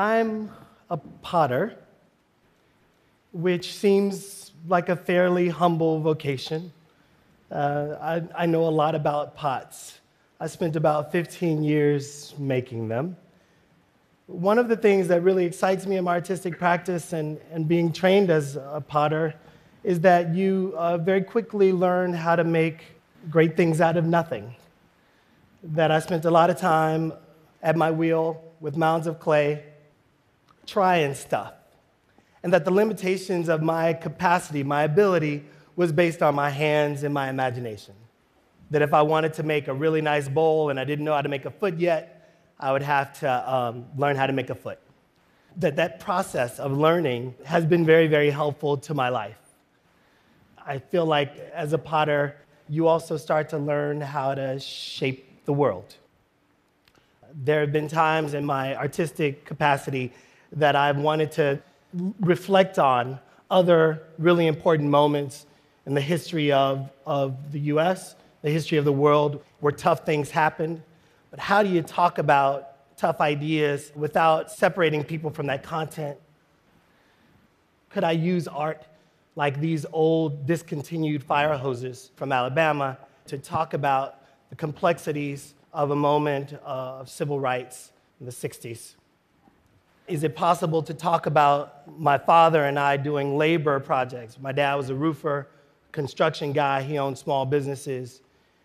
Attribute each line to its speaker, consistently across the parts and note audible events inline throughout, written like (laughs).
Speaker 1: I'm a potter, which seems like a fairly humble vocation. Uh, I, I know a lot about pots. I spent about 15 years making them. One of the things that really excites me in my artistic practice and, and being trained as a potter is that you uh, very quickly learn how to make great things out of nothing. That I spent a lot of time at my wheel with mounds of clay, trying stuff. And that the limitations of my capacity, my ability, was based on my hands and my imagination. That if I wanted to make a really nice bowl and I didn't know how to make a foot yet, I would have to um, learn how to make a foot. That that process of learning has been very, very helpful to my life. I feel like as a potter, you also start to learn how to shape the world. There have been times in my artistic capacity that I've wanted to reflect on other really important moments in the history of, of the US, the history of the world, where tough things happened. But how do you talk about tough ideas without separating people from that content? Could I use art like these old discontinued fire hoses from Alabama to talk about the complexities of a moment of civil rights in the 60s? Is it possible to talk about my father and I doing labor projects? My dad was a roofer, construction guy, he owned small businesses.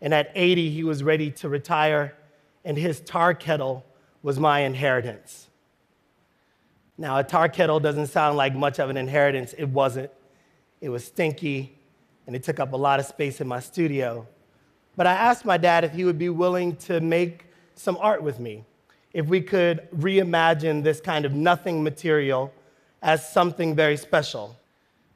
Speaker 1: And at 80, he was ready to retire, and his tar kettle was my inheritance. Now, a tar kettle doesn't sound like much of an inheritance. It wasn't. It was stinky, and it took up a lot of space in my studio. But I asked my dad if he would be willing to make some art with me, if we could reimagine this kind of nothing material as something very special.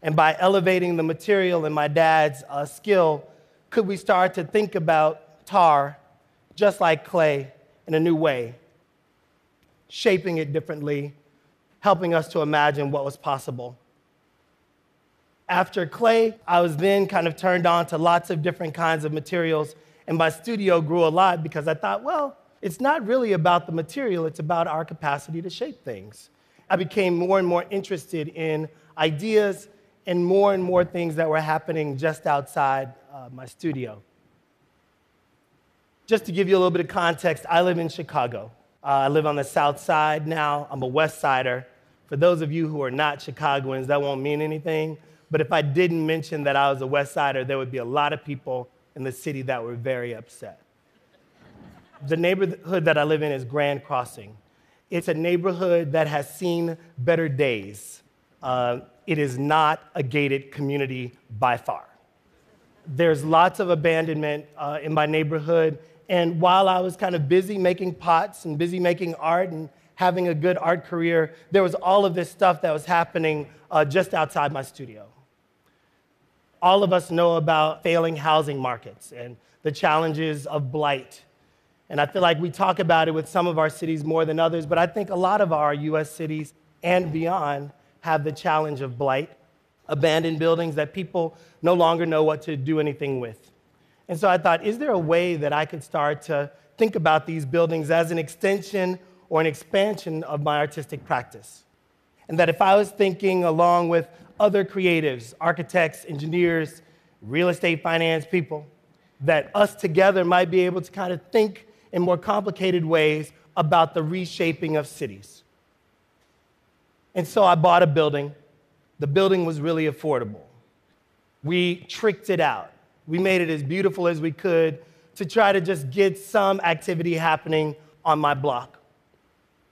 Speaker 1: And by elevating the material and my dad's uh, skill, could we start to think about tar just like clay in a new way, shaping it differently, helping us to imagine what was possible? After clay, I was then kind of turned on to lots of different kinds of materials, and my studio grew a lot because I thought, well, it's not really about the material, it's about our capacity to shape things. I became more and more interested in ideas and more and more things that were happening just outside uh, my studio. Just to give you a little bit of context, I live in Chicago. Uh, I live on the south side now. I'm a west sider. For those of you who are not Chicagoans, that won't mean anything. But if I didn't mention that I was a West Sider, there would be a lot of people in the city that were very upset. The neighborhood that I live in is Grand Crossing. It's a neighborhood that has seen better days. Uh, it is not a gated community by far. There's lots of abandonment uh, in my neighborhood. And while I was kind of busy making pots and busy making art and having a good art career, there was all of this stuff that was happening uh, just outside my studio all of us know about failing housing markets and the challenges of blight. And I feel like we talk about it with some of our cities more than others, but I think a lot of our US cities and beyond have the challenge of blight, abandoned buildings that people no longer know what to do anything with. And so I thought, is there a way that I could start to think about these buildings as an extension or an expansion of my artistic practice? And that if I was thinking along with other creatives, architects, engineers, real estate finance people, that us together might be able to kind of think in more complicated ways about the reshaping of cities. And so I bought a building. The building was really affordable. We tricked it out. We made it as beautiful as we could to try to just get some activity happening on my block.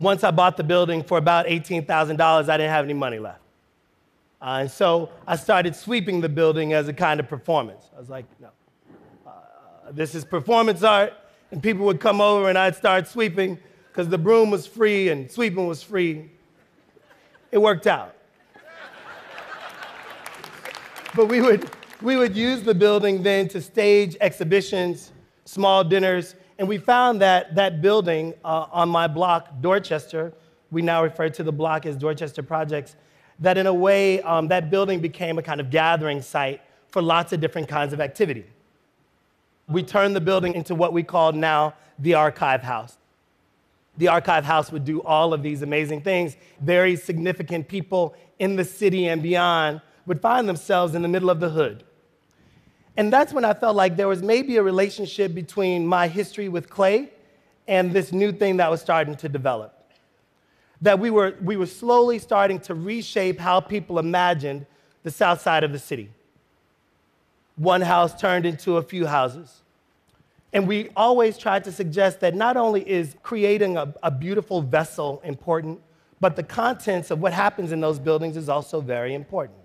Speaker 1: Once I bought the building for about $18,000, I didn't have any money left. Uh, and so I started sweeping the building as a kind of performance. I was like, no, uh, this is performance art. And people would come over and I'd start sweeping because the broom was free and sweeping was free. It worked out. but we would, we would use the building then to stage exhibitions, small dinners, and we found that that building uh, on my block, Dorchester, we now refer to the block as Dorchester Projects, that in a way, um, that building became a kind of gathering site for lots of different kinds of activity. We turned the building into what we call now the Archive House. the archive house would do all of these amazing things. Very significant people in the city and beyond would find themselves in the middle of the hood. And that's when I felt like there was maybe a relationship between my history with clay and this new thing that was starting to develop. That we were, we were slowly starting to reshape how people imagined the south side of the city. One house turned into a few houses. And we always tried to suggest that not only is creating a, a, beautiful vessel important, but the contents of what happens in those buildings is also very important.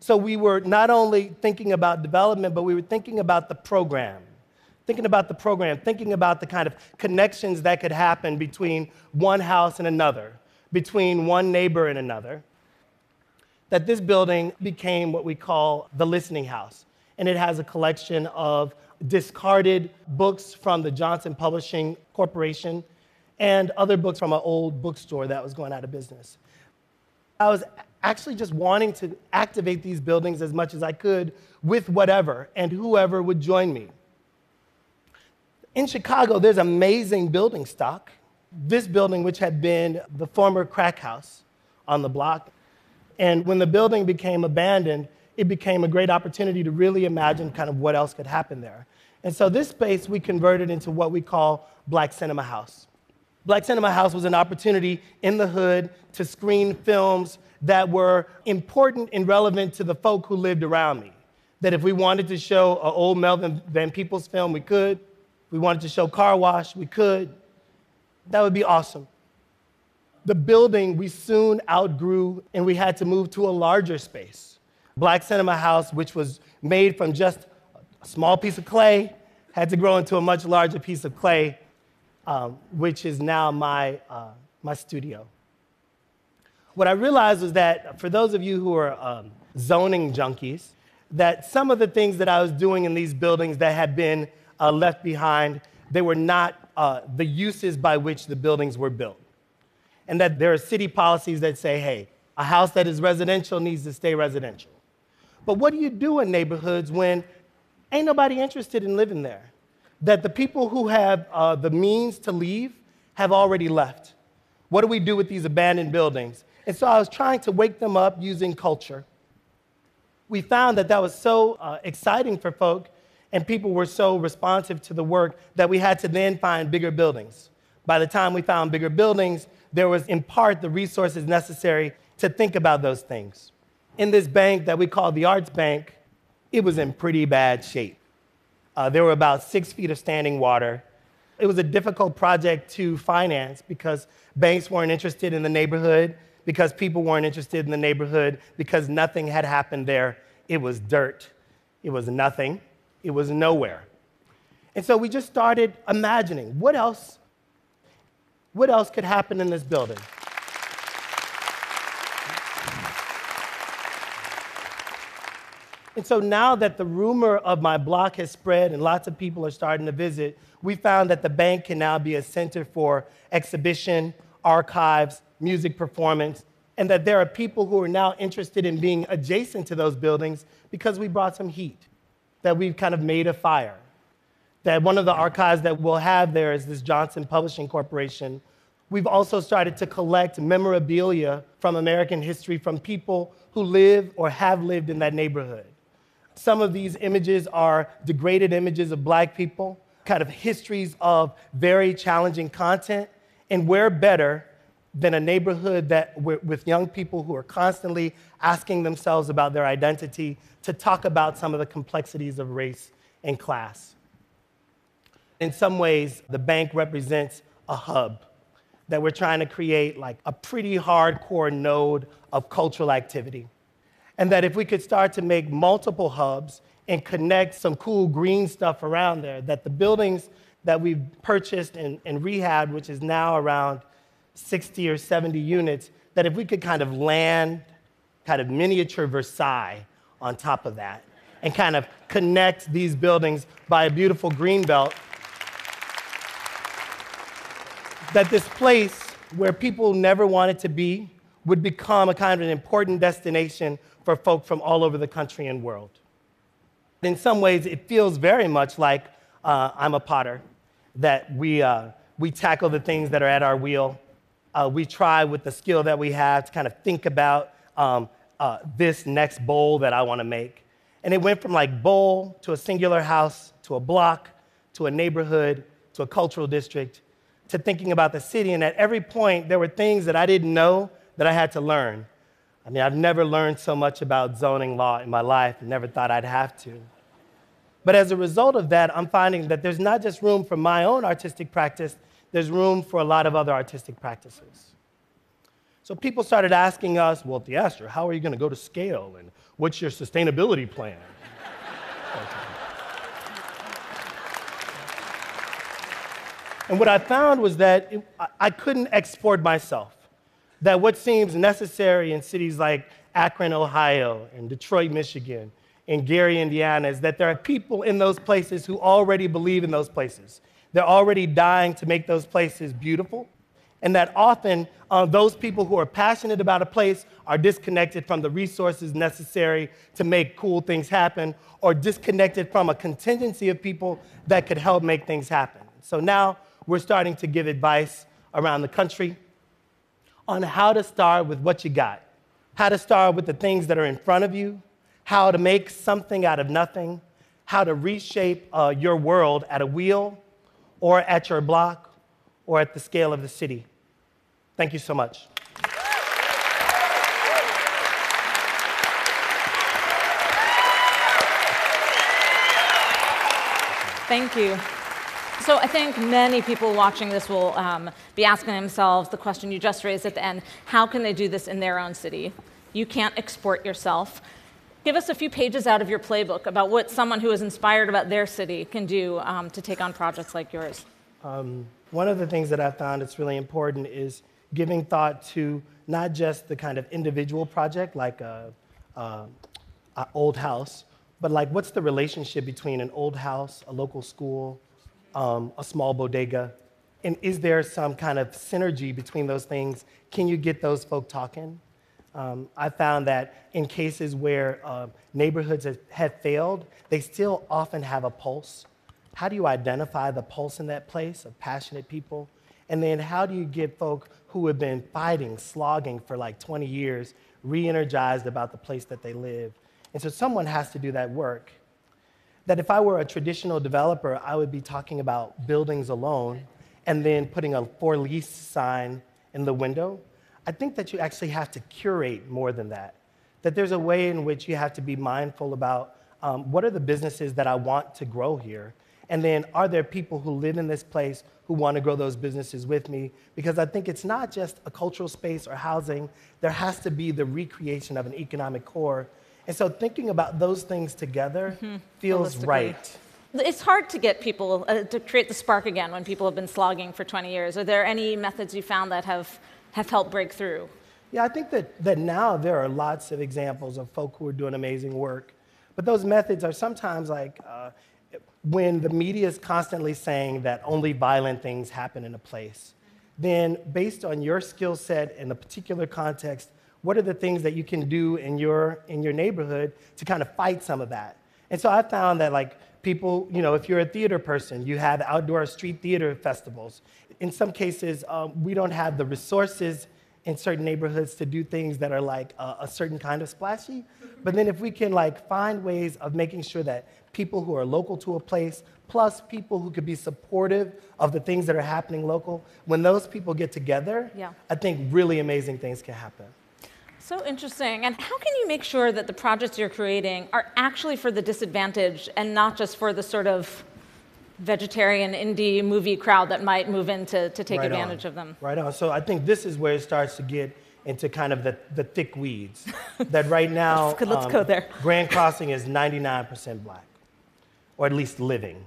Speaker 1: So we were not only thinking about development, but we were thinking about the program. Thinking about the program, thinking about the kind of connections that could happen between one house and another, between one neighbor and another. That this building became what we call the listening house. And it has a collection of discarded books from the Johnson Publishing Corporation and other books from an old bookstore that was going out of business. I was actually just wanting to activate these buildings as much as I could with whatever and whoever would join me. In Chicago, there's amazing building stock. This building, which had been the former crack house on the block, and when the building became abandoned, it became a great opportunity to really imagine kind of what else could happen there. And so this space we converted into what we call Black Cinema House. Black Cinema House was an opportunity in the hood to screen films that were important and relevant to the folk who lived around me. That if we wanted to show an old Melvin Van Peebles film, we could. If we wanted to show Car Wash, we could. That would be awesome. The building we soon outgrew, and we had to move to a larger space. Black Cinema House, which was made from just a small piece of clay, had to grow into a much larger piece of clay, um, which is now my, uh, my studio. What I realized was that for those of you who are um, zoning junkies, that some of the things that I was doing in these buildings that had been uh, left behind, they were not uh, the uses by which the buildings were built. And that there are city policies that say, hey, a house that is residential needs to stay residential. But what do you do in neighborhoods when ain't nobody interested in living there? That the people who have uh, the means to leave have already left. What do we do with these abandoned buildings? And so I was trying to wake them up using culture. We found that that was so uh, exciting for folk, and people were so responsive to the work that we had to then find bigger buildings. By the time we found bigger buildings, there was in part the resources necessary to think about those things. In this bank that we call the Arts Bank, it was in pretty bad shape. Uh, there were about six feet of standing water. It was a difficult project to finance because banks weren't interested in the neighborhood because people weren't interested in the neighborhood, because nothing had happened there. It was dirt. It was nothing. It was nowhere. And so we just started imagining what else, what else could happen in this building? And so now that the rumor of my block has spread and lots of people are starting to visit, we found that the bank can now be a center for exhibition, archives, music performance, and that there are people who are now interested in being adjacent to those buildings because we brought some heat, that we've kind of made a fire. That one of the archives that we'll have there is this Johnson Publishing Corporation. We've also started to collect memorabilia from American history from people who live or have lived in that neighborhood. Some of these images are degraded images of black people, kind of histories of very challenging content, and where better than a neighborhood that with young people who are constantly asking themselves about their identity to talk about some of the complexities of race and class. In some ways, the bank represents a hub that we're trying to create like a pretty hardcore node of cultural activity. And that if we could start to make multiple hubs and connect some cool green stuff around there, that the buildings that we've purchased and, and rehabbed, which is now around 60 or 70 units, that if we could kind of land kind of miniature Versailles on top of that and kind of connect these buildings by a beautiful green belt, that this place where people never wanted to be would become a kind of an important destination for folk from all over the country and world. In some ways, it feels very much like uh, I'm a potter, that we, uh, we tackle the things that are at our wheel. Uh, we try with the skill that we have to kind of think about um, uh, this next bowl that I want to make. And it went from like bowl to a singular house to a block to a neighborhood to a cultural district to thinking about the city. And at every point, there were things that I didn't know that I had to learn. I mean, I've never learned so much about zoning law in my life, and never thought I'd have to. But as a result of that, I'm finding that there's not just room for my own artistic practice, there's room for a lot of other artistic practices. So people started asking us, well, Theaster, how are you going to go to scale? And what's your sustainability plan? (laughs) and what I found was that it, I couldn't export myself. That what seems necessary in cities like Akron, Ohio, and Detroit, Michigan, and Gary, Indiana, is that there are people in those places who already believe in those places. They're already dying to make those places beautiful. And that often uh, those people who are passionate about a place are disconnected from the resources necessary to make cool things happen, or disconnected from a contingency of people that could help make things happen. So now we're starting to give advice around the country on how to start with what you got, how to start with the things that are in front of you, how to make something out of nothing, how to reshape uh, your world at a wheel or at your block or at the scale of the city. Thank you so much.
Speaker 2: Thank you. So I think many people watching this will um, be asking themselves the question you just raised at the end how can they do this in their own city? You can't export yourself. Give us a few pages out of your playbook about what someone who is inspired about their city can do um, to take on projects like yours. Um,
Speaker 1: one of the things that I found that's really important is giving thought to not just the kind of individual project like a, a, a old house, but like what's the relationship between an old house, a local school, um, a small bodega, and is there some kind of synergy between those things? Can you get those folk talking? Um, I found that in cases where uh, neighborhoods have, have failed, they still often have a pulse. How do you identify the pulse in that place of passionate people? And then how do you get folk who have been fighting, slogging for like 20 years, re energized about the place that they live? And so someone has to do that work. That if I were a traditional developer, I would be talking about buildings alone and then putting a for lease sign in the window I think that you actually have to curate more than that. That there's a way in which you have to be mindful about um, what are the businesses that I want to grow here? And then are there people who live in this place who want to grow those businesses with me? Because I think it's not just a cultural space or housing, there has to be the recreation of an economic core. And so thinking about those things together mm-hmm. feels right.
Speaker 2: It's hard to get people uh, to create the spark again when people have been slogging for 20 years. Are there any methods you found that have have helped break through?
Speaker 1: Yeah, I think that, that now there are lots of examples of folk who are doing amazing work. But those methods are sometimes like uh, when the media is constantly saying that only violent things happen in a place, then based on your skill set in a particular context, what are the things that you can do in your, in your neighborhood to kind of fight some of that? And so I found that like people, you know, if you're a theater person, you have outdoor street theater festivals. In some cases, um, we don't have the resources in certain neighborhoods to do things that are like a, a certain kind of splashy. But then if we can like find ways of making sure that people who are local to a place, plus people who could be supportive of the things that are happening local, when those people get together, yeah. I think really amazing things can happen.
Speaker 2: So interesting. And how can you make sure that the projects you're creating are actually for the disadvantaged and not just for the sort of vegetarian indie movie crowd that might move in to, to take right advantage
Speaker 1: on.
Speaker 2: of them?
Speaker 1: Right on. So I think this is where it starts to get into kind of the, the thick weeds. (laughs) that right now,
Speaker 2: let's, let's um, go there.
Speaker 1: Grand Crossing is 99% black, or at least living.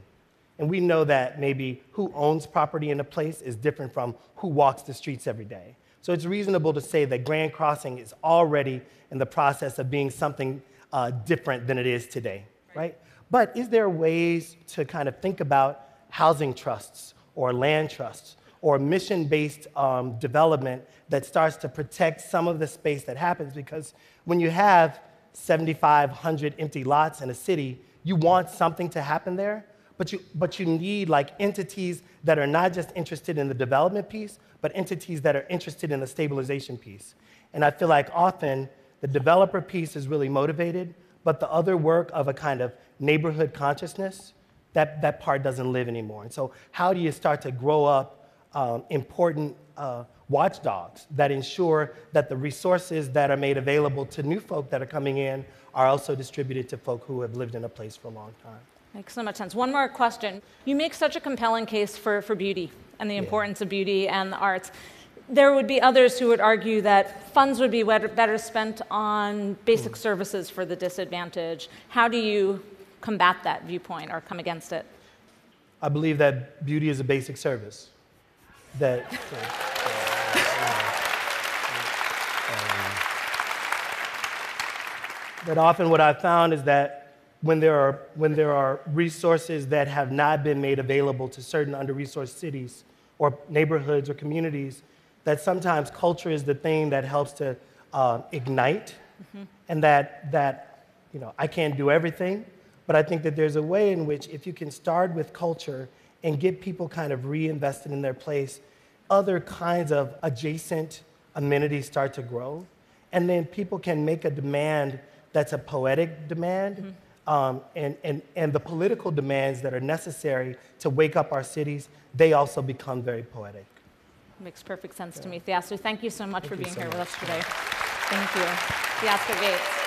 Speaker 1: And we know that maybe who owns property in a place is different from who walks the streets every day. So it's reasonable to say that Grand Crossing is already in the process of being something uh, different than it is today, right. right? But is there ways to kind of think about housing trusts or land trusts or mission based um, development that starts to protect some of the space that happens? Because when you have 7,500 empty lots in a city, you want something to happen there, but you, but you need like entities that are not just interested in the development piece, but entities that are interested in the stabilization piece. And I feel like often the developer piece is really motivated, but the other work of a kind of neighborhood consciousness, that, that part doesn't live anymore. And so, how do you start to grow up um, important uh, watchdogs that ensure that the resources that are made available to new folk that are coming in are also distributed to folk who have lived in a place for a long time?
Speaker 2: Makes so much sense. One more question. You make such a compelling case for, for beauty and the importance of beauty and the arts. There would be others who would argue that funds would be better spent on basic
Speaker 1: Hmm.
Speaker 2: services for the disadvantaged. How do you combat that viewpoint or come against it?
Speaker 1: I believe that beauty is a basic service. That (laughs) that often what I've found is that when there are when there are resources that have not been made available to certain under-resourced cities or neighborhoods or communities, that sometimes culture is the thing that helps to uh, ignite, and that that you know I can't do everything, but I think that there's a way in which if you can start with culture and get people kind of reinvested in their place, other kinds of adjacent amenities start to grow, and then people can make a demand that's a poetic demand. Um, and, and, and the political demands that are necessary to wake up our cities, they also become very poetic.
Speaker 2: Makes perfect sense to me. Theaster, thank you so much for being
Speaker 1: so
Speaker 2: here with us today. Thank you. Theaster Gates.